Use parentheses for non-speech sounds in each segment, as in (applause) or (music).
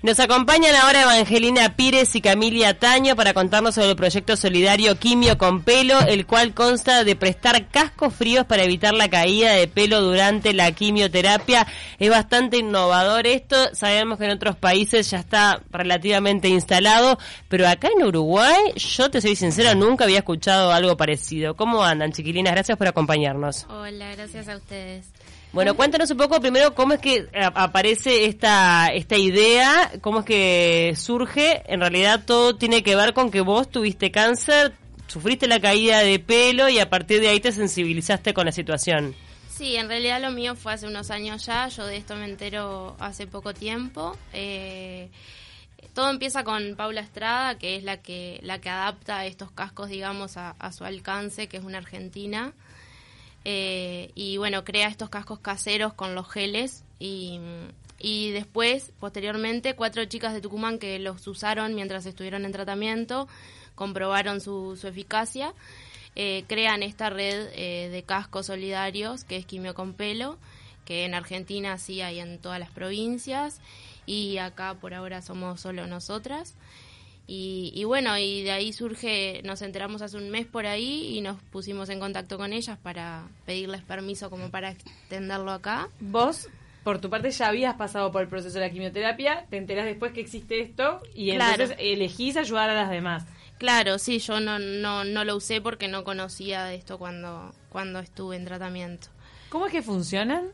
Nos acompañan ahora Evangelina Pires y Camilia Taño para contarnos sobre el proyecto solidario Quimio con Pelo, el cual consta de prestar cascos fríos para evitar la caída de pelo durante la quimioterapia. Es bastante innovador esto, sabemos que en otros países ya está relativamente instalado, pero acá en Uruguay, yo te soy sincera, nunca había escuchado algo parecido. ¿Cómo andan, chiquilinas? Gracias por acompañarnos. Hola, gracias a ustedes. Bueno, cuéntanos un poco primero cómo es que aparece esta, esta idea, cómo es que surge. En realidad todo tiene que ver con que vos tuviste cáncer, sufriste la caída de pelo y a partir de ahí te sensibilizaste con la situación. Sí, en realidad lo mío fue hace unos años ya, yo de esto me entero hace poco tiempo. Eh, todo empieza con Paula Estrada, que es la que, la que adapta estos cascos, digamos, a su alcance, que es una argentina. Eh, y bueno, crea estos cascos caseros con los geles y, y después, posteriormente, cuatro chicas de Tucumán que los usaron mientras estuvieron en tratamiento, comprobaron su, su eficacia, eh, crean esta red eh, de cascos solidarios que es Quimio con Pelo, que en Argentina sí hay en todas las provincias y acá por ahora somos solo nosotras. Y, bueno, y de ahí surge, nos enteramos hace un mes por ahí y nos pusimos en contacto con ellas para pedirles permiso como para extenderlo acá. Vos, por tu parte, ya habías pasado por el proceso de la quimioterapia, te enterás después que existe esto y entonces elegís ayudar a las demás. Claro, sí, yo no, no, no lo usé porque no conocía de esto cuando, cuando estuve en tratamiento. ¿Cómo es que funcionan?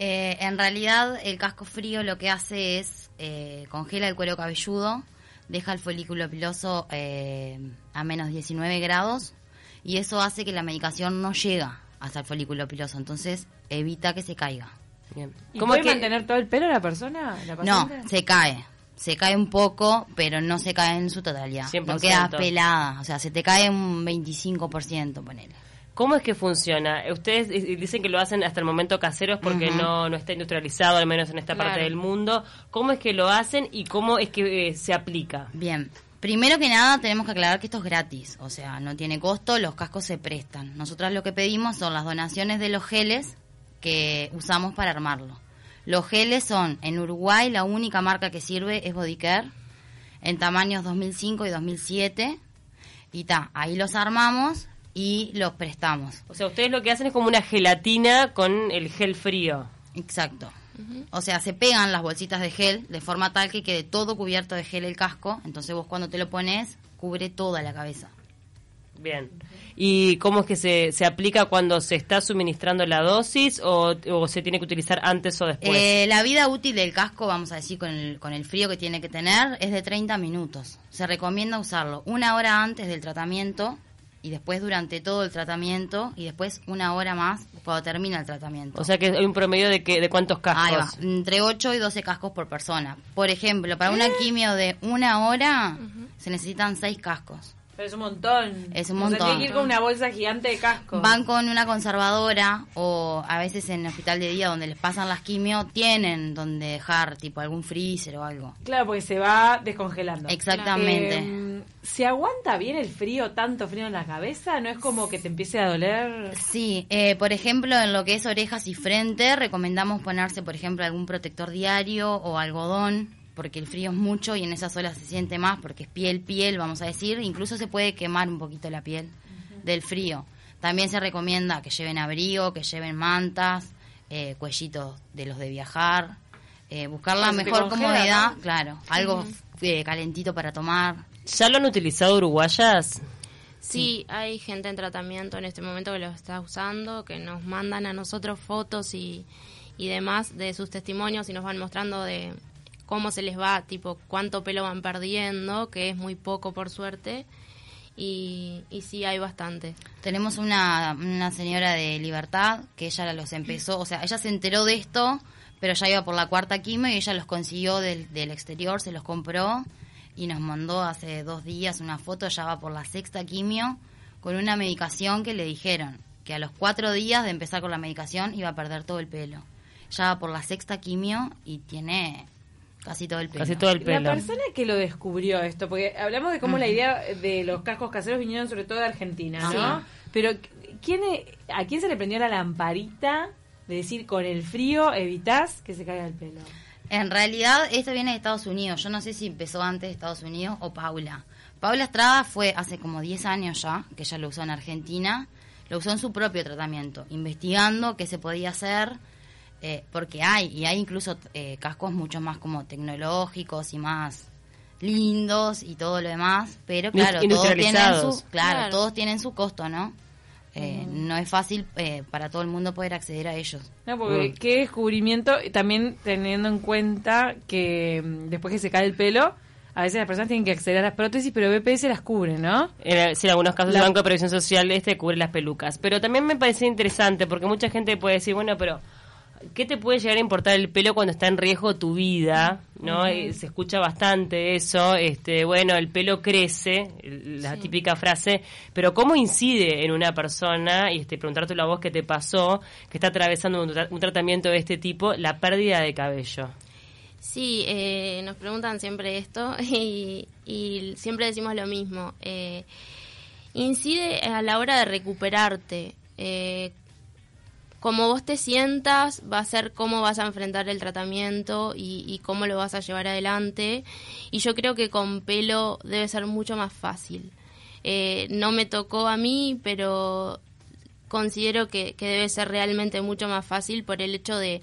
Eh, en realidad, el casco frío lo que hace es eh, congela el cuero cabelludo deja el folículo piloso eh, a menos 19 grados y eso hace que la medicación no llega hasta el folículo piloso, entonces evita que se caiga. Bien. ¿Cómo puede mantener todo el pelo la persona? no, se cae. Se cae un poco, pero no se cae en su totalidad. No queda pelada. O sea, se te cae un 25%, ponele. ¿Cómo es que funciona? Ustedes dicen que lo hacen hasta el momento caseros porque no, no está industrializado, al menos en esta parte del mundo. ¿Cómo es que lo hacen y cómo es que eh, se aplica? Bien. Primero que nada tenemos que aclarar que esto es gratis, o sea, no tiene costo, los cascos se prestan. Nosotras lo que pedimos son las donaciones de los geles que usamos para armarlo. Los geles son, en Uruguay la única marca que sirve es Bodycare, en tamaños 2005 y 2007. Y ta, ahí los armamos, y los prestamos. O sea, ustedes lo que hacen es como una gelatina con el gel frío. Exacto. O sea, se pegan las bolsitas de gel de forma tal que quede todo cubierto de gel el casco. Entonces vos cuando te lo pones, cubre toda la cabeza. Bien. ¿Y cómo es que se, se aplica cuando se está suministrando la dosis o, se tiene que utilizar antes o después? Eh, la vida útil del casco, vamos a decir, con el, con el frío que tiene que tener, es de 30 minutos. Se recomienda usarlo una hora antes del tratamiento y después durante todo el tratamiento y después una hora más cuando termina el tratamiento. O sea que hay un promedio de que de cuántos cascos. entre 8 y 12 cascos por persona. Por ejemplo, para una quimio de una hora se necesitan 6 cascos. Pero es un montón. Es un montón. O que ir con una bolsa gigante de cascos. Van con una conservadora o a veces en el hospital de día donde les pasan las quimio tienen donde dejar tipo algún freezer o algo. Claro, porque se va descongelando. Exactamente. ¿Se aguanta bien el frío, tanto frío en la cabeza? ¿No es como que te empiece a doler? Sí, eh, por ejemplo, en lo que es orejas y frente, recomendamos ponerse, por ejemplo, algún protector diario o algodón, porque el frío es mucho y en esas olas se siente más, porque es piel, piel, vamos a decir. Incluso se puede quemar un poquito la piel del frío. También se recomienda que lleven abrigo, que lleven mantas, eh, cuellitos de los de viajar, eh, buscar la mejor comodidad, claro, algo calentito para tomar. ¿Ya lo han utilizado uruguayas? Sí, hay gente en tratamiento en este momento que lo está usando, que nos mandan a nosotros fotos y, y demás de sus testimonios y nos van mostrando de cómo se les va, tipo cuánto pelo van perdiendo, que es muy poco por suerte. Y, y sí hay bastante. Tenemos una, una señora de Libertad que ella los empezó, o sea, ella se enteró de esto, pero ya iba por la cuarta quimio y ella los consiguió del, del exterior, se los compró y nos mandó hace dos días una foto, ya va por la sexta quimio, con una medicación que le dijeron que a los cuatro días de empezar con la medicación iba a perder todo el pelo. Ya va por la sexta quimio y tiene casi todo el pelo. Casi todo el pelo. La persona que lo descubrió esto, porque hablamos de cómo la idea de los cascos caseros vinieron sobre todo de Argentina, ¿no? Pero ¿quién, ¿a quién se le prendió la lamparita de decir con el frío evitas que se caiga el pelo? En realidad, esto viene de Estados Unidos. Yo no sé si empezó antes de Estados Unidos o Paula. Paula Estrada fue hace como 10 años ya, que ella lo usó en Argentina. Lo usó en su propio tratamiento, investigando qué se podía hacer, eh, porque hay, y hay incluso eh, cascos mucho más como tecnológicos y más lindos y todo lo demás, pero claro, todos tienen su, claro, todos tienen su costo, ¿no? Eh, no es fácil eh, para todo el mundo poder acceder a ellos. No, porque mm. qué descubrimiento, también teniendo en cuenta que mm, después que se cae el pelo, a veces las personas tienen que acceder a las prótesis, pero BPS las cubre, ¿no? En, sí, en algunos casos el Banco de Previsión Social este cubre las pelucas. Pero también me parece interesante, porque mucha gente puede decir, bueno, pero ¿qué te puede llegar a importar el pelo cuando está en riesgo tu vida? ¿No? Se escucha bastante eso, este, bueno, el pelo crece, la típica frase, pero ¿cómo incide en una persona, y este, preguntarte la voz que te pasó, que está atravesando un, tratamiento de este tipo, la pérdida de cabello? Sí, eh, nos preguntan siempre esto (laughs) y, siempre decimos lo mismo. Eh, incide a la hora de recuperarte. Eh, como vos te sientas va a ser cómo vas a enfrentar el tratamiento y, cómo lo vas a llevar adelante. Y yo creo que con pelo debe ser mucho más fácil. Eh, no me tocó a mí, pero considero que, debe ser realmente mucho más fácil por el hecho de,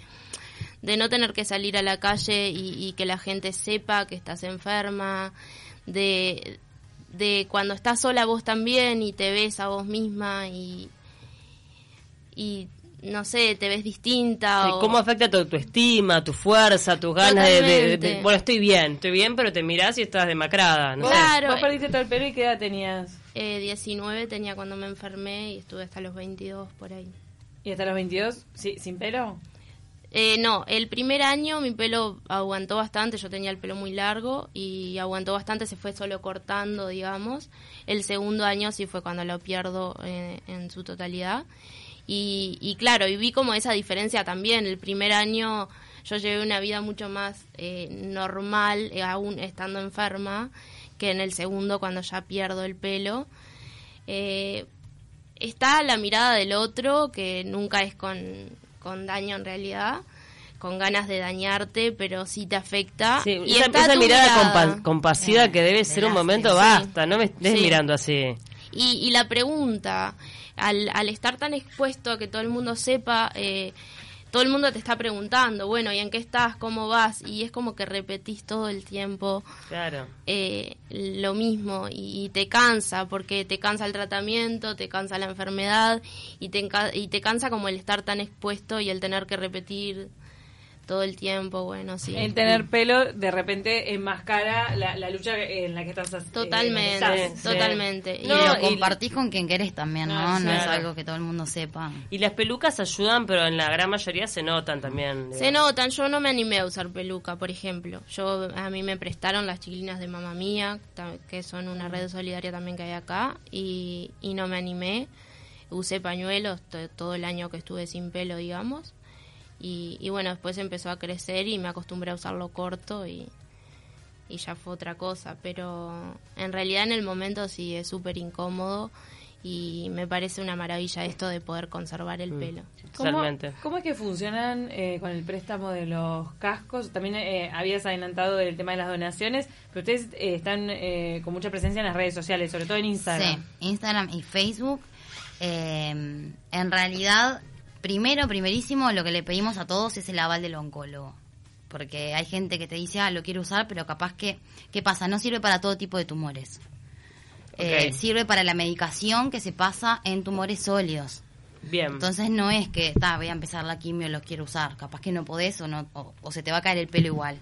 de no tener que salir a la calle y, que la gente sepa que estás enferma, de, de cuando estás sola vos también y te ves a vos misma y, y no sé, te ves distinta. ¿Cómo afecta tu, tu, estima, tu fuerza, tus ganas de, Bueno, estoy bien, estoy bien, pero te mirás y estás demacrada. No claro. Vos perdiste todo el pelo y qué edad tenías? Eh, 19 tenía cuando me enfermé y estuve hasta los 22 por ahí. ¿Y hasta los 22 sí, sin pelo? Eh, no, el primer año mi pelo aguantó bastante, yo tenía el pelo muy largo y aguantó bastante, se fue solo cortando, digamos. El segundo año sí fue cuando lo pierdo eh, en su totalidad. Y, claro, y vi como esa diferencia también. El primer año yo llevé una vida mucho más eh, normal, eh, aún estando enferma, que en el segundo cuando ya pierdo el pelo. Eh, está la mirada del otro, que nunca es con, con daño en realidad con ganas de dañarte, pero sí te afecta. y esa, esa mirada, compasiva que debe ser un momento, basta, no me estés mirando así. Y, y la pregunta, al, al estar tan expuesto a que todo el mundo sepa, eh, todo el mundo te está preguntando, bueno, ¿y en qué estás? ¿Cómo vas? Y es como que repetís todo el tiempo claro. Eh, lo mismo y, te cansa, porque te cansa el tratamiento, te cansa la enfermedad y te, y te cansa como el estar tan expuesto y el tener que repetir todo el tiempo, bueno, sí. El tener pelo de repente enmascara la, la lucha en la que estás eh, Totalmente, totalmente. Y lo compartís con quien querés también, ¿no? no es algo que todo el mundo sepa. Y las pelucas ayudan, pero en la gran mayoría se notan también. Se notan, yo no me animé a usar peluca, por ejemplo. Yo A mí me prestaron las chiquilinas de Mamá Mía, que son una red solidaria también que hay acá, y, y no me animé. Usé pañuelos todo el año que estuve sin pelo, digamos y, bueno, después empezó a crecer y me acostumbré a usarlo corto y, y ya fue otra cosa. Pero en realidad en el momento sí es súper incómodo y me parece una maravilla esto de poder conservar el mm, pelo. ¿Cómo, ¿Cómo, es que funcionan eh, con el préstamo de los cascos? También eh, habías adelantado el tema de las donaciones, pero ustedes eh, están con mucha presencia en las redes sociales, sobre todo en Instagram. Sí, Instagram y Facebook. en realidad Primero, primerísimo, lo que le pedimos a todos es el aval del oncólogo. Porque hay gente que te dice, ah, lo quiero usar, pero capaz que, ¿qué pasa? No sirve para todo tipo de tumores. Eh, sirve para la medicación que se pasa en tumores sólidos. Bien. Entonces no es que, ta, voy a empezar la quimio, lo quiero usar. Capaz que no podés o, no, o, se te va a caer el pelo igual.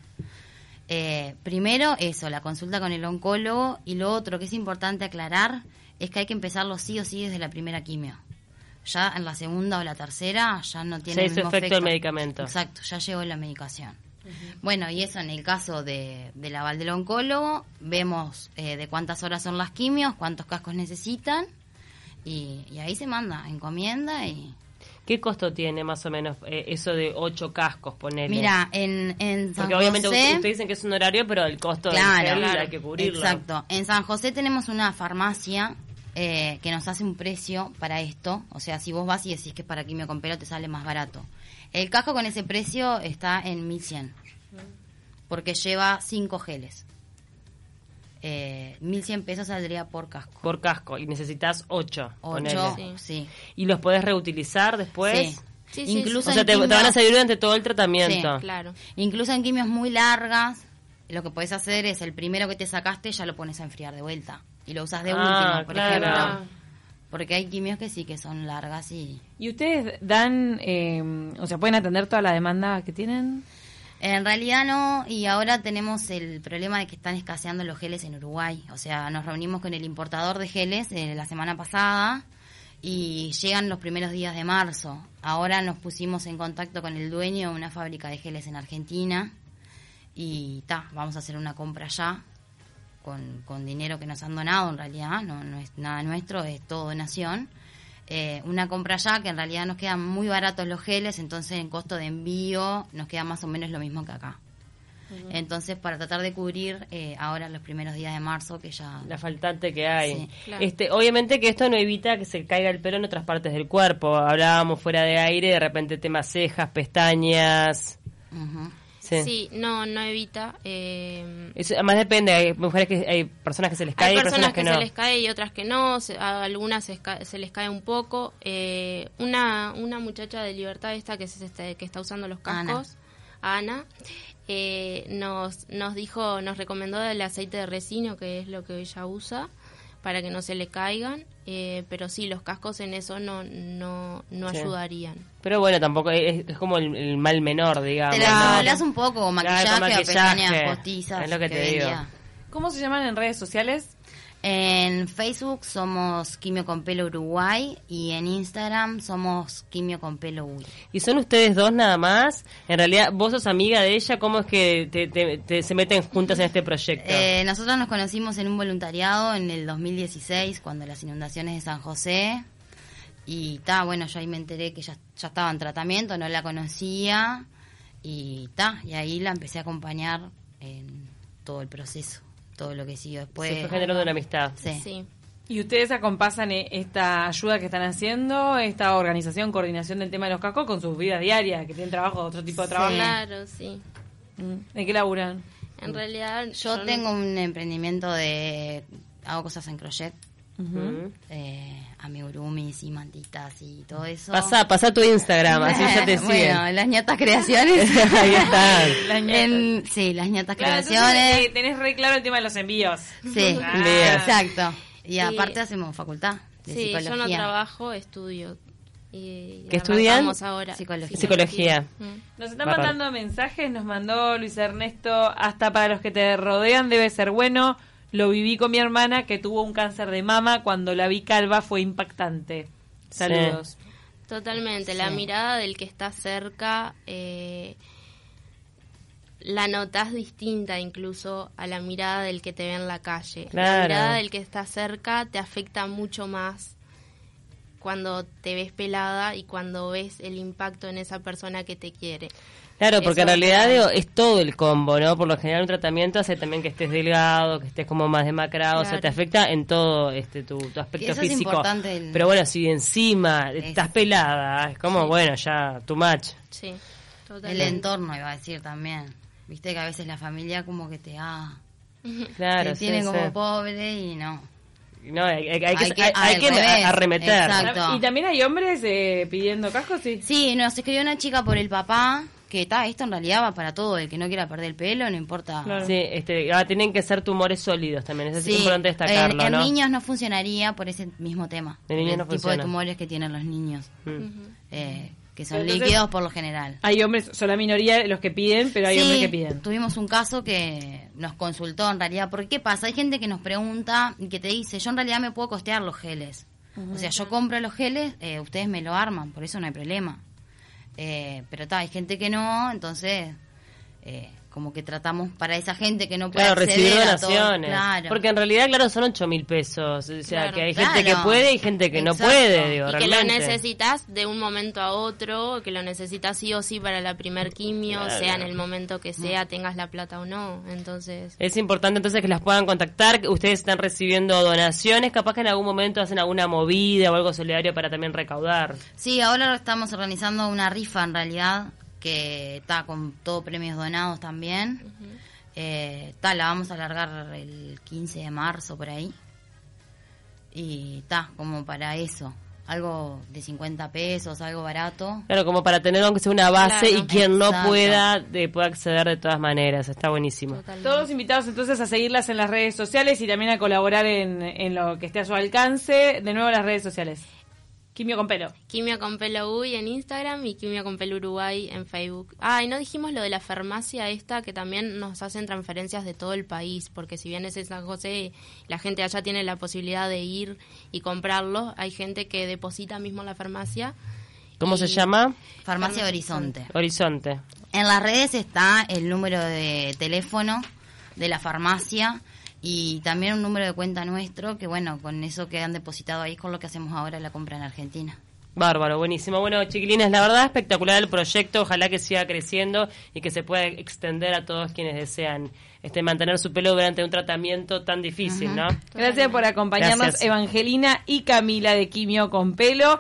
Eh, primero, eso, la consulta con el oncólogo. Y lo otro que es importante aclarar es que hay que empezarlo sí o sí desde la primera quimio ya en la segunda o la tercera ya no tiene el mismo efecto, el medicamento. Exacto, ya llegó la medicación. Bueno, y eso en el caso de, del aval del oncólogo, vemos eh, de cuántas horas son las quimios, cuántos cascos necesitan, y, ahí se manda, encomienda y... ¿Qué costo tiene más o menos eh, eso de ocho cascos, ponerle? Mira, en, en San Porque obviamente ustedes dicen que es un horario, pero el costo claro, hay que cubrirlo. Exacto. En San José tenemos una farmacia eh, que nos hace un precio para esto. O sea, si vos vas y decís que es para quimio con pelo, te sale más barato. El casco con ese precio está en 1100. porque lleva cinco geles. Eh, 1.100 pesos saldría por casco. Por casco. Y necesitas 8. Ocho, Sí. sí. ¿Y los podés reutilizar después? Sí. Sí, sí, Incluso O sea, te, van a servir durante todo el tratamiento. Claro. Incluso en quimios muy largas, lo que puedes hacer es el primero que te sacaste ya lo pones a enfriar de vuelta. Y lo usas de Ah, último, por claro. ejemplo. Porque hay quimios que sí que son largas y... ¿Y ustedes dan, eh, o sea, pueden atender toda la demanda que tienen? En realidad no, y ahora tenemos el problema de que están escaseando los geles en Uruguay. O sea, nos reunimos con el importador de geles eh, la semana pasada y llegan los primeros días de marzo. Ahora nos pusimos en contacto con el dueño de una fábrica de geles en Argentina y ta, vamos a hacer una compra allá con, con dinero que nos han donado en realidad, no, no es nada nuestro, es todo donación. Eh, una compra allá que en realidad nos quedan muy baratos los geles, entonces en costo de envío nos queda más o menos lo mismo que acá. Entonces, para tratar de cubrir eh, ahora los primeros días de marzo, que ya... La faltante que hay. Sí. Claro. Este, obviamente que esto no evita que se caiga el pelo en otras partes del cuerpo. Hablábamos fuera de aire, de repente temas cejas, pestañas. Sí. Sí, no, no evita. eh, Eso, además depende, hay mujeres que hay personas que se les cae Hay y personas que, no. se les cae y otras que no, se- a algunas se, se les cae un poco. Eh, una, una muchacha de Libertad esta que, se, este- que está usando los Ana. cascos, Ana, eh, nos, nos dijo, nos recomendó el aceite de resino, que es lo que ella usa, para que no se le caigan. eh, pero sí, los cascos en eso no, no, no Sí. ayudarían. Pero bueno, tampoco es, es como el, el mal menor, digamos. Te ¿no? la simulás un poco, con Claro, maquillaje, con o maquillaje. pestañas postizas. Es lo que te digo. ¿Cómo se llaman en redes sociales? En Facebook somos Quimio con Pelo Uruguay y en Instagram somos Quimio con Pelo Uy. ¿Y son ustedes dos nada más? En realidad, vos sos amiga de ella, ¿cómo es que te, te- te- se meten juntas en este proyecto? Eh, nosotros nos conocimos en un voluntariado en el 2016, cuando las inundaciones de San José. Y ta, bueno, yo ahí me enteré que ya, ya estaba en tratamiento, no la conocía. Y ta, y ahí la empecé a acompañar en todo el proceso, todo lo que siguió después. se fue generando una amistad. Sí. Sí. ¿Y ustedes acompasan eh, esta ayuda que están haciendo, esta organización, coordinación del tema de los cascos con sus vidas diarias, que tienen trabajo, otro tipo de Sí. trabajo? Claro, sí. Mm. ¿En qué laburan? En realidad Yo tengo un emprendimiento de... hago cosas en crochet, Ujú. eh, y mantitas y todo eso. Pasá, pasá tu Instagram, así ya te (laughs) siguen. Bueno, las ñatas creaciones. (laughs) Ahí están. (laughs) Las ñatas. En- sí, las ñatas Claro, entonces, creaciones. eh, tenés re claro el tema de los envíos. Sí, Ah. Exacto. Y aparte hacemos facultad de Sí, yo no trabajo, estudio. Y ¿Qué estudian? ahora. Psicología. Psicología. Mm. Nos están mandando mensajes, nos mandó Luis Ernesto, hasta para los que te rodean debe ser bueno. Lo viví con mi hermana que tuvo un cáncer de mama, cuando la vi calva fue impactante. Saludos. Totalmente, la mirada del que está cerca eh, la notas distinta incluso a la mirada del que te ve en la calle. La Claro. mirada del que está cerca te afecta mucho más cuando te ves pelada y cuando ves el impacto en esa persona que te quiere. Claro, porque en realidad claro. digo, es todo el combo, ¿no? Por lo general un tratamiento hace también que estés delgado, que estés como más demacrado, o sea, Claro. te afecta en todo este tu, tu aspecto Eso es físico. importante, el- Pero bueno, si encima Es- estás pelada, es como, bueno, ya, tu match. Sí, El totalmente. entorno, iba a decir también. Viste que a veces la familia como que te, ah, (laughs) Claro, te sí, tiene sí. como pobre y no. No, hay, hay- hay que, Hay que- hay- hay al que revés, arremeter. exacto. Y también hay hombres eh, pidiendo cascos, sí. Sí, nos escribió una chica por el papá, que está, esto en realidad va para todo, el que no quiera perder el pelo, no importa. Claro. Sí, este, ah, tienen que ser tumores sólidos también, eso es Sí, importante destacarlo, en, en ¿no? niños no funcionaría por ese mismo tema. En niños el no tipo funciona. de tumores que tienen los niños, Mm. eh, que son Entonces- líquidos por lo general. Hay hombres, son la minoría los que piden, pero hay Sí, hombres que piden. tuvimos un caso que nos consultó en realidad, porque ¿qué pasa? Hay gente que nos pregunta y que te dice, yo en realidad me puedo costear los geles. O sea, yo compro los geles, eh, ustedes me lo arman, por eso no hay problema. Eh, pero está, hay gente que no, entonces eh, como que tratamos para esa gente que no puede Claro, recibir donaciones. Claro. Porque en realidad, claro, son 8 mil pesos. O sea, Claro. que hay gente que puede y gente que no Exacto. puede, digo, Y que lo realmente. necesitas de un momento a otro, que lo necesitas sí o sí para la primer quimio, sea en el momento que sea, tengas la plata o no. Entonces, Es importante entonces que las puedan contactar. Ustedes están recibiendo donaciones, capaz que en algún momento hacen alguna movida o algo solidario para también recaudar. Sí, ahora estamos organizando una rifa en realidad que está con todo premios donados también. Eh, ta, la vamos a alargar el 15 de marzo por ahí. Y está, como para eso. Algo de 50 pesos, algo barato. Claro, como para tener aunque sea una base Claro, y quien no pueda, de, pueda acceder de todas maneras. Está buenísimo. Totalmente. Todos invitados entonces a seguirlas en las redes sociales y también a colaborar en, en lo que esté a su alcance. De nuevo las redes sociales. Quimio con pelo. Quimio con pelo Uy en Instagram y Quimio con pelo Uruguay en Facebook. Ah, y no dijimos lo de la farmacia esta que también nos hacen transferencias de todo el país, porque si bien es en San José, la gente allá tiene la posibilidad de ir y comprarlo, hay gente que deposita mismo en la farmacia. ¿Cómo se llama? Farmacia Horizonte. Horizonte. En las redes está el número de teléfono de la farmacia y también un número de cuenta nuestro, que bueno, con eso que han depositado ahí es con lo que hacemos ahora la compra en Argentina. Bárbaro, buenísimo. Bueno, chiquilines, la verdad espectacular el proyecto. Ojalá que siga creciendo y que se pueda extender a todos quienes desean este mantener su pelo durante un tratamiento tan difícil, ¿no? Gracias por acompañarnos, Gracias. Evangelina y Camila de Quimio con pelo.